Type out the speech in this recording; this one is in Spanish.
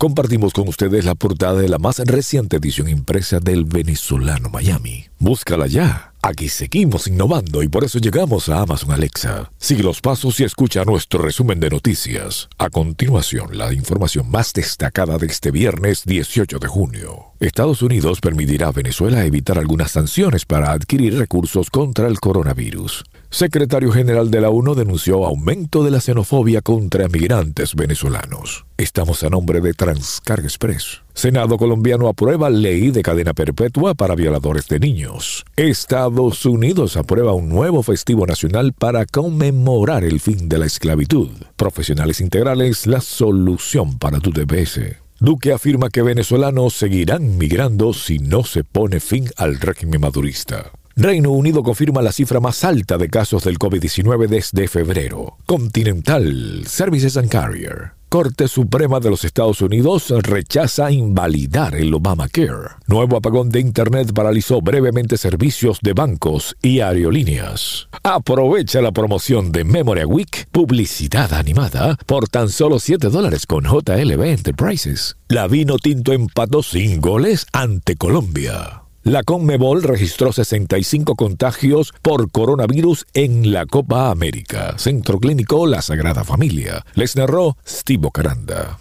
compartimos con ustedes la portada de la más reciente edición impresa del venezolano Miami. Búscala ya. Aquí seguimos innovando y por eso llegamos a Amazon Alexa. Sigue los pasos y escucha nuestro resumen de noticias. A continuación, la información más destacada de este viernes 18 de junio. Estados Unidos permitirá a Venezuela evitar algunas sanciones para adquirir recursos contra el coronavirus. Secretario General de la ONU denunció aumento de la xenofobia contra migrantes venezolanos. Estamos a nombre de Transcarga Express. Senado colombiano aprueba ley de cadena perpetua para violadores de niños. Estados Unidos aprueba un nuevo festivo nacional para conmemorar el fin de la esclavitud. Profesionales integrales, la solución para tu DPS. Duque afirma que venezolanos seguirán migrando si no se pone fin al régimen madurista. Reino Unido confirma la cifra más alta de casos del COVID-19 desde febrero. Continental Services and Carrier. Corte Suprema de los Estados Unidos rechaza invalidar el Obamacare. Nuevo apagón de Internet paralizó brevemente servicios de bancos y aerolíneas. Aprovecha la promoción de Memory Week, publicidad animada, por tan solo 7 dólares con JLB Enterprises. La Vino Tinto empató sin goles ante Colombia. La Conmebol registró 65 contagios por coronavirus en la Copa América. Centro Clínico La Sagrada Familia. Les narró Steve Caranda.